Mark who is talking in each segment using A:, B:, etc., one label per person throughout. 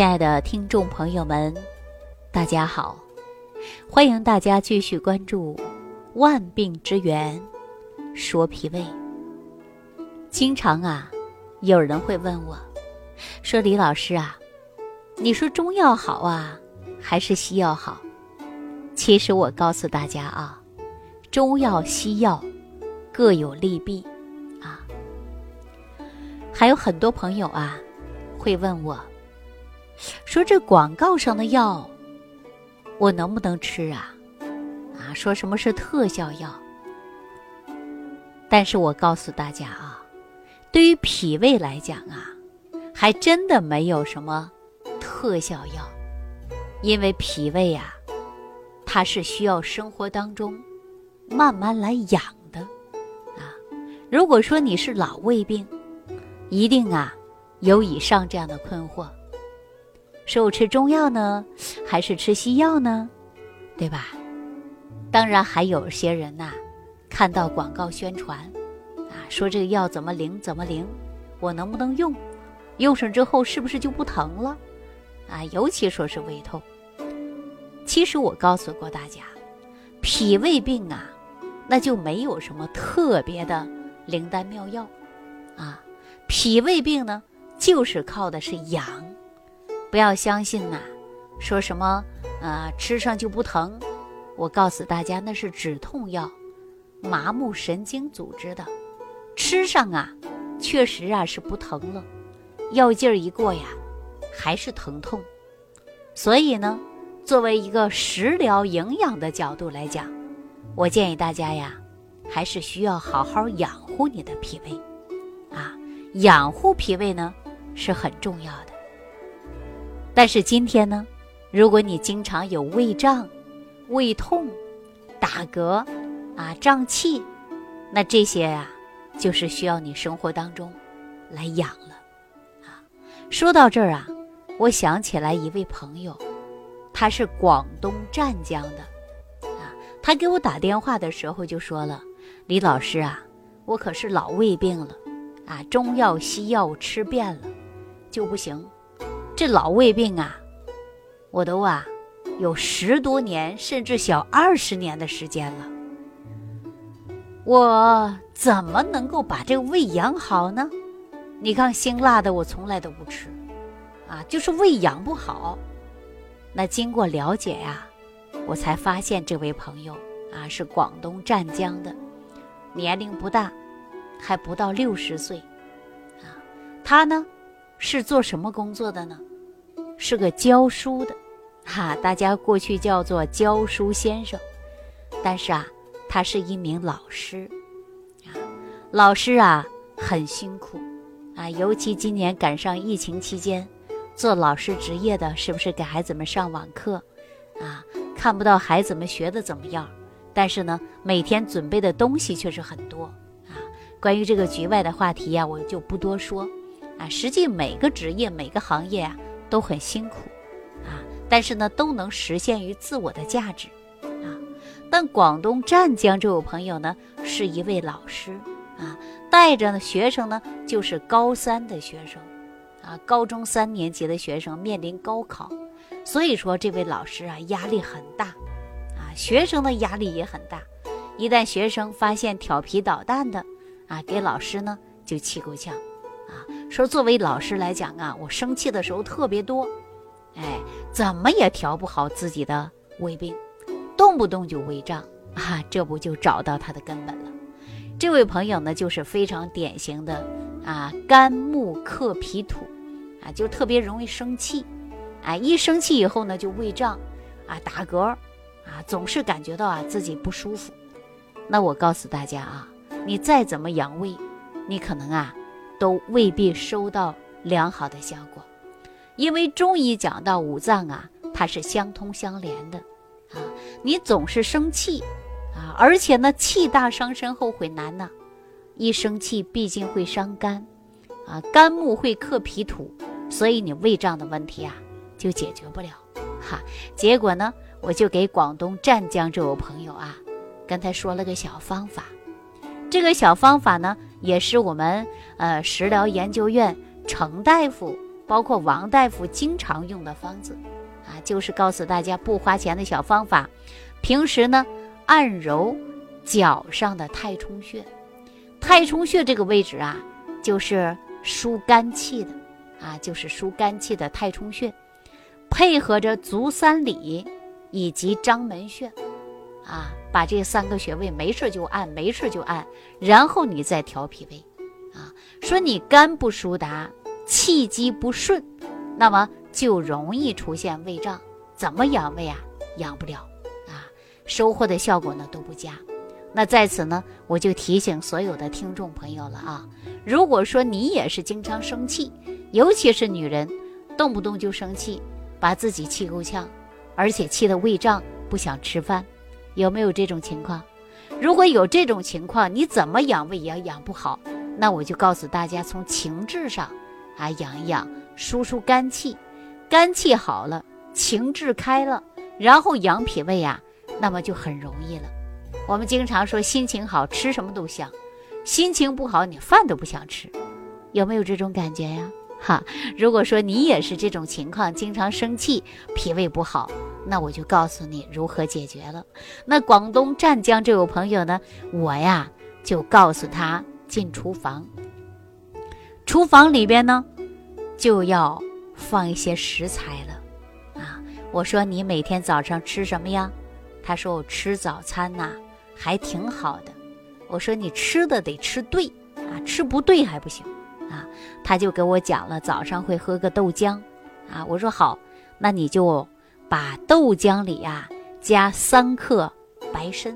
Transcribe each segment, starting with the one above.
A: 亲爱的听众朋友们，大家好！欢迎大家继续关注《万病之源说脾胃》。经常啊，有人会问我，说：“李老师啊，你说中药好啊，还是西药好？”其实我告诉大家啊，中药、西药各有利弊啊。还有很多朋友啊，会问我。说这广告上的药，我能不能吃啊？啊，说什么是特效药？但是我告诉大家啊，对于脾胃来讲啊，还真的没有什么特效药，因为脾胃啊，它是需要生活当中慢慢来养的啊。如果说你是老胃病，一定啊有以上这样的困惑。是我吃中药呢，还是吃西药呢？对吧？当然还有些人呐，看到广告宣传，啊，说这个药怎么灵怎么灵，我能不能用？用上之后是不是就不疼了？啊，尤其说是胃痛。其实我告诉过大家，脾胃病啊，那就没有什么特别的灵丹妙药，啊，脾胃病呢，就是靠的是养。不要相信呐，说什么啊吃上就不疼，我告诉大家那是止痛药，麻木神经组织的，吃上啊确实啊是不疼了，药劲儿一过呀还是疼痛，所以呢，作为一个食疗营养的角度来讲，我建议大家呀还是需要好好养护你的脾胃，啊养护脾胃呢是很重要的。但是今天呢，如果你经常有胃胀、胃痛、打嗝啊、胀气，那这些呀，就是需要你生活当中来养了啊。说到这儿啊，我想起来一位朋友，他是广东湛江的啊。他给我打电话的时候就说了：“李老师啊，我可是老胃病了啊，中药西药吃遍了，就不行。”这老胃病啊，我都啊有十多年甚至小二十年的时间了，我怎么能够把这个胃养好呢？你看辛辣的我从来都不吃，啊，就是胃养不好。那经过了解呀，我才发现这位朋友啊是广东湛江的，年龄不大，还不到六十岁，啊，他呢是做什么工作的呢？是个教书的，哈，大家过去叫做教书先生，但是啊，他是一名老师，啊，老师啊很辛苦，啊，尤其今年赶上疫情期间，做老师职业的，是不是给孩子们上网课，啊，看不到孩子们学的怎么样，但是呢，每天准备的东西却是很多，啊，关于这个局外的话题呀，我就不多说，啊，实际每个职业每个行业啊。都很辛苦，啊，但是呢，都能实现于自我的价值，啊。但广东湛江这位朋友呢，是一位老师，啊，带着呢学生呢，就是高三的学生，啊，高中三年级的学生面临高考，所以说这位老师啊，压力很大，啊，学生的压力也很大。一旦学生发现调皮捣蛋的，啊，给老师呢就气够呛。说作为老师来讲啊，我生气的时候特别多，哎，怎么也调不好自己的胃病，动不动就胃胀啊，这不就找到他的根本了。这位朋友呢，就是非常典型的啊，肝木克脾土，啊，就特别容易生气，啊，一生气以后呢，就胃胀，啊，打嗝，啊，总是感觉到啊自己不舒服。那我告诉大家啊，你再怎么养胃，你可能啊。都未必收到良好的效果，因为中医讲到五脏啊，它是相通相连的啊。你总是生气啊，而且呢，气大伤身，后悔难呐。一生气毕竟会伤肝啊，肝木会克脾土，所以你胃胀的问题啊就解决不了哈。结果呢，我就给广东湛江这位朋友啊，跟他说了个小方法。这个小方法呢。也是我们呃食疗研究院程大夫包括王大夫经常用的方子，啊，就是告诉大家不花钱的小方法。平时呢，按揉脚上的太冲穴，太冲穴这个位置啊，就是疏肝气的，啊，就是疏肝气的太冲穴，配合着足三里以及章门穴，啊，把这三个穴位没事就按，没事就按，然后你再调脾胃，啊，说你肝不疏达。气机不顺，那么就容易出现胃胀。怎么养胃啊？养不了啊，收获的效果呢都不佳。那在此呢，我就提醒所有的听众朋友了啊，如果说你也是经常生气，尤其是女人，动不动就生气，把自己气够呛，而且气得胃胀，不想吃饭，有没有这种情况？如果有这种情况，你怎么养胃也养不好。那我就告诉大家，从情志上。啊，养一养，疏疏肝气，肝气好了，情志开了，然后养脾胃呀，那么就很容易了。我们经常说，心情好吃什么都香，心情不好你饭都不想吃，有没有这种感觉呀？哈，如果说你也是这种情况，经常生气，脾胃不好，那我就告诉你如何解决了。那广东湛江这位朋友呢，我呀就告诉他进厨房。厨房里边呢，就要放一些食材了，啊！我说你每天早上吃什么呀？他说我吃早餐呐，还挺好的。我说你吃的得吃对啊，吃不对还不行啊。他就给我讲了，早上会喝个豆浆，啊，我说好，那你就把豆浆里呀加三克白参，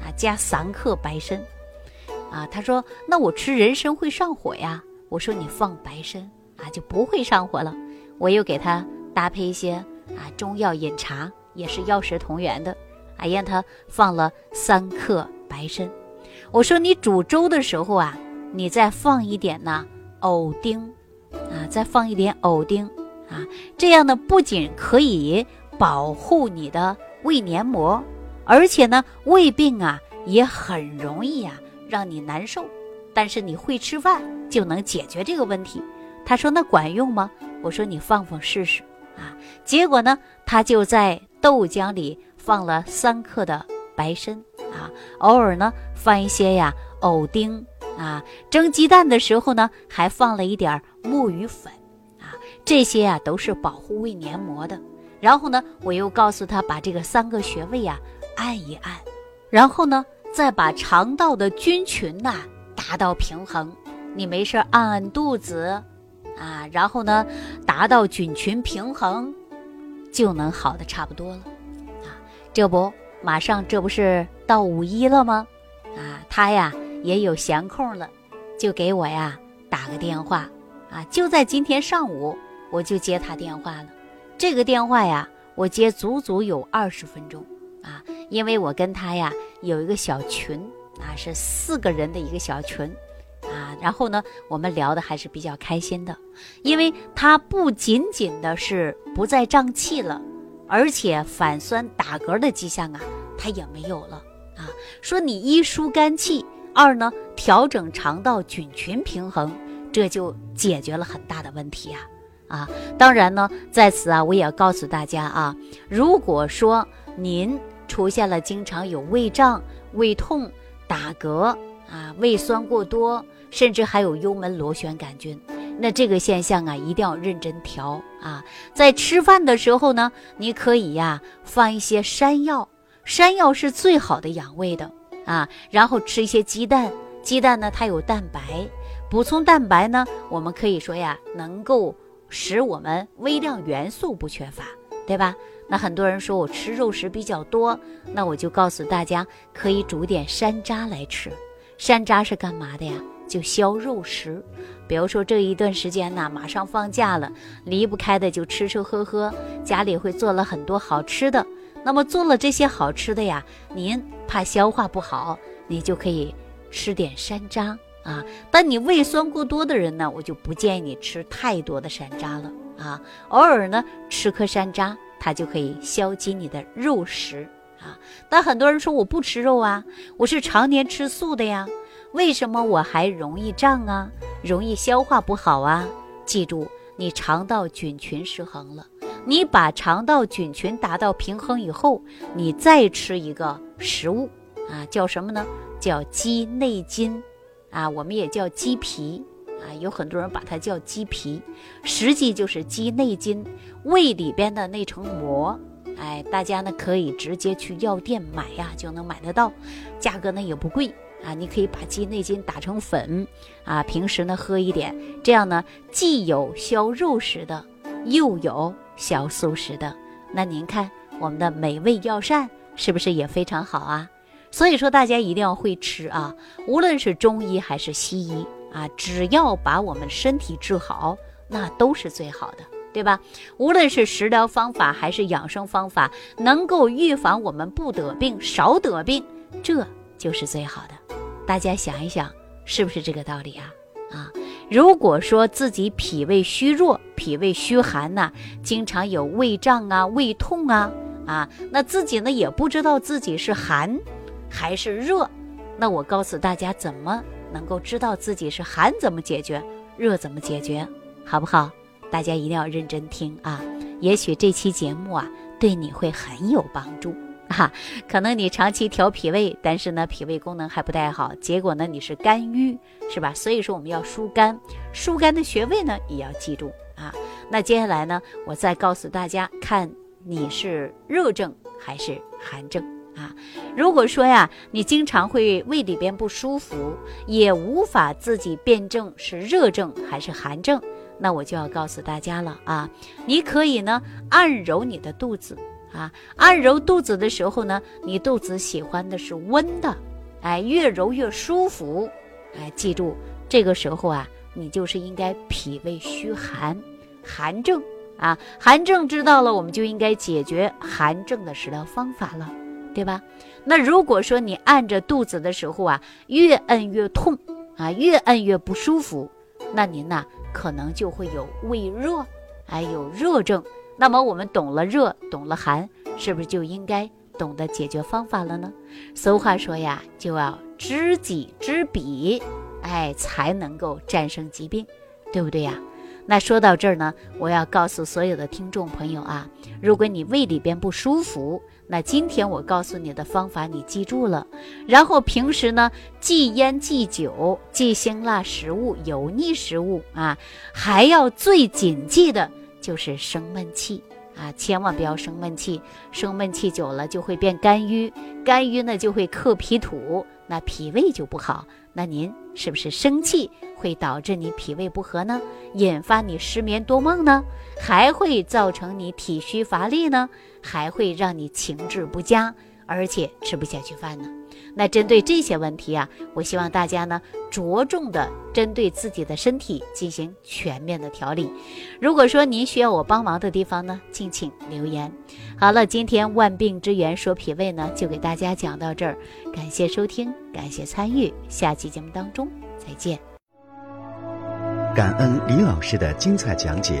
A: 啊，加三克白参，啊，他说那我吃人参会上火呀。我说你放白参啊，就不会上火了。我又给他搭配一些啊中药饮茶，也是药食同源的，啊，让他放了三克白参。我说你煮粥的时候啊，你再放一点呢藕丁，啊，再放一点藕丁啊，这样呢不仅可以保护你的胃黏膜，而且呢胃病啊也很容易呀让你难受。但是你会吃饭就能解决这个问题。他说：“那管用吗？”我说：“你放放试试啊。”结果呢，他就在豆浆里放了三克的白参啊，偶尔呢放一些呀藕丁啊，蒸鸡蛋的时候呢还放了一点木鱼粉啊，这些呀都是保护胃黏膜的。然后呢，我又告诉他把这个三个穴位呀按一按，然后呢再把肠道的菌群呐。达到平衡，你没事按按肚子，啊，然后呢，达到菌群平衡，就能好的差不多了，啊，这不马上这不是到五一了吗？啊，他呀也有闲空了，就给我呀打个电话，啊，就在今天上午我就接他电话了，这个电话呀我接足足有二十分钟，啊，因为我跟他呀有一个小群。啊，是四个人的一个小群，啊，然后呢，我们聊的还是比较开心的，因为他不仅仅的是不再胀气了，而且反酸打嗝的迹象啊，他也没有了啊。说你一疏肝气，二呢调整肠道菌群平衡，这就解决了很大的问题呀。啊，当然呢，在此啊，我也要告诉大家啊，如果说您出现了经常有胃胀、胃痛，打嗝啊，胃酸过多，甚至还有幽门螺旋杆菌，那这个现象啊，一定要认真调啊。在吃饭的时候呢，你可以呀放一些山药，山药是最好的养胃的啊。然后吃一些鸡蛋，鸡蛋呢它有蛋白，补充蛋白呢，我们可以说呀，能够使我们微量元素不缺乏，对吧？那很多人说我吃肉食比较多，那我就告诉大家，可以煮点山楂来吃。山楂是干嘛的呀？就消肉食。比如说这一段时间呢，马上放假了，离不开的就吃吃喝喝，家里会做了很多好吃的。那么做了这些好吃的呀，您怕消化不好，你就可以吃点山楂啊。但你胃酸过多的人呢，我就不建议你吃太多的山楂了啊。偶尔呢，吃颗山楂。它就可以消积你的肉食啊！但很多人说我不吃肉啊，我是常年吃素的呀，为什么我还容易胀啊，容易消化不好啊？记住，你肠道菌群失衡了。你把肠道菌群达到平衡以后，你再吃一个食物啊，叫什么呢？叫鸡内金，啊，我们也叫鸡皮，啊，有很多人把它叫鸡皮，实际就是鸡内金，胃里边的那层膜。哎，大家呢可以直接去药店买呀，就能买得到，价格呢也不贵啊。你可以把鸡内金打成粉，啊，平时呢喝一点，这样呢既有消肉食的，又有。消素食的，那您看我们的美味药膳是不是也非常好啊？所以说大家一定要会吃啊，无论是中医还是西医啊，只要把我们身体治好，那都是最好的，对吧？无论是食疗方法还是养生方法，能够预防我们不得病、少得病，这就是最好的。大家想一想，是不是这个道理啊？啊？如果说自己脾胃虚弱、脾胃虚寒呐，经常有胃胀啊、胃痛啊，啊，那自己呢也不知道自己是寒还是热，那我告诉大家怎么能够知道自己是寒怎么解决，热怎么解决，好不好？大家一定要认真听啊，也许这期节目啊对你会很有帮助。哈，可能你长期调脾胃，但是呢，脾胃功能还不太好，结果呢，你是肝郁，是吧？所以说我们要疏肝，疏肝的穴位呢也要记住啊。那接下来呢，我再告诉大家，看你是热症还是寒症啊？如果说呀，你经常会胃里边不舒服，也无法自己辨证是热症还是寒症，那我就要告诉大家了啊，你可以呢按揉你的肚子。啊，按揉肚子的时候呢，你肚子喜欢的是温的，哎，越揉越舒服，哎，记住这个时候啊，你就是应该脾胃虚寒，寒症啊，寒症知道了，我们就应该解决寒症的食疗方法了，对吧？那如果说你按着肚子的时候啊，越按越痛啊，越按越不舒服，那您呐可能就会有胃热，哎，有热症。那么我们懂了热，懂了寒，是不是就应该懂得解决方法了呢？俗话说呀，就要知己知彼，哎，才能够战胜疾病，对不对呀？那说到这儿呢，我要告诉所有的听众朋友啊，如果你胃里边不舒服，那今天我告诉你的方法你记住了，然后平时呢忌烟忌酒忌辛辣食物、油腻食物啊，还要最谨记的。就是生闷气啊，千万不要生闷气，生闷气久了就会变肝郁，肝郁呢就会克脾土，那脾胃就不好。那您是不是生气会导致你脾胃不和呢？引发你失眠多梦呢？还会造成你体虚乏力呢？还会让你情志不佳，而且吃不下去饭呢？那针对这些问题啊，我希望大家呢着重的针对自己的身体进行全面的调理。如果说您需要我帮忙的地方呢，敬请留言。好了，今天万病之源说脾胃呢，就给大家讲到这儿，感谢收听，感谢参与，下期节目当中再见。
B: 感恩李老师的精彩讲解。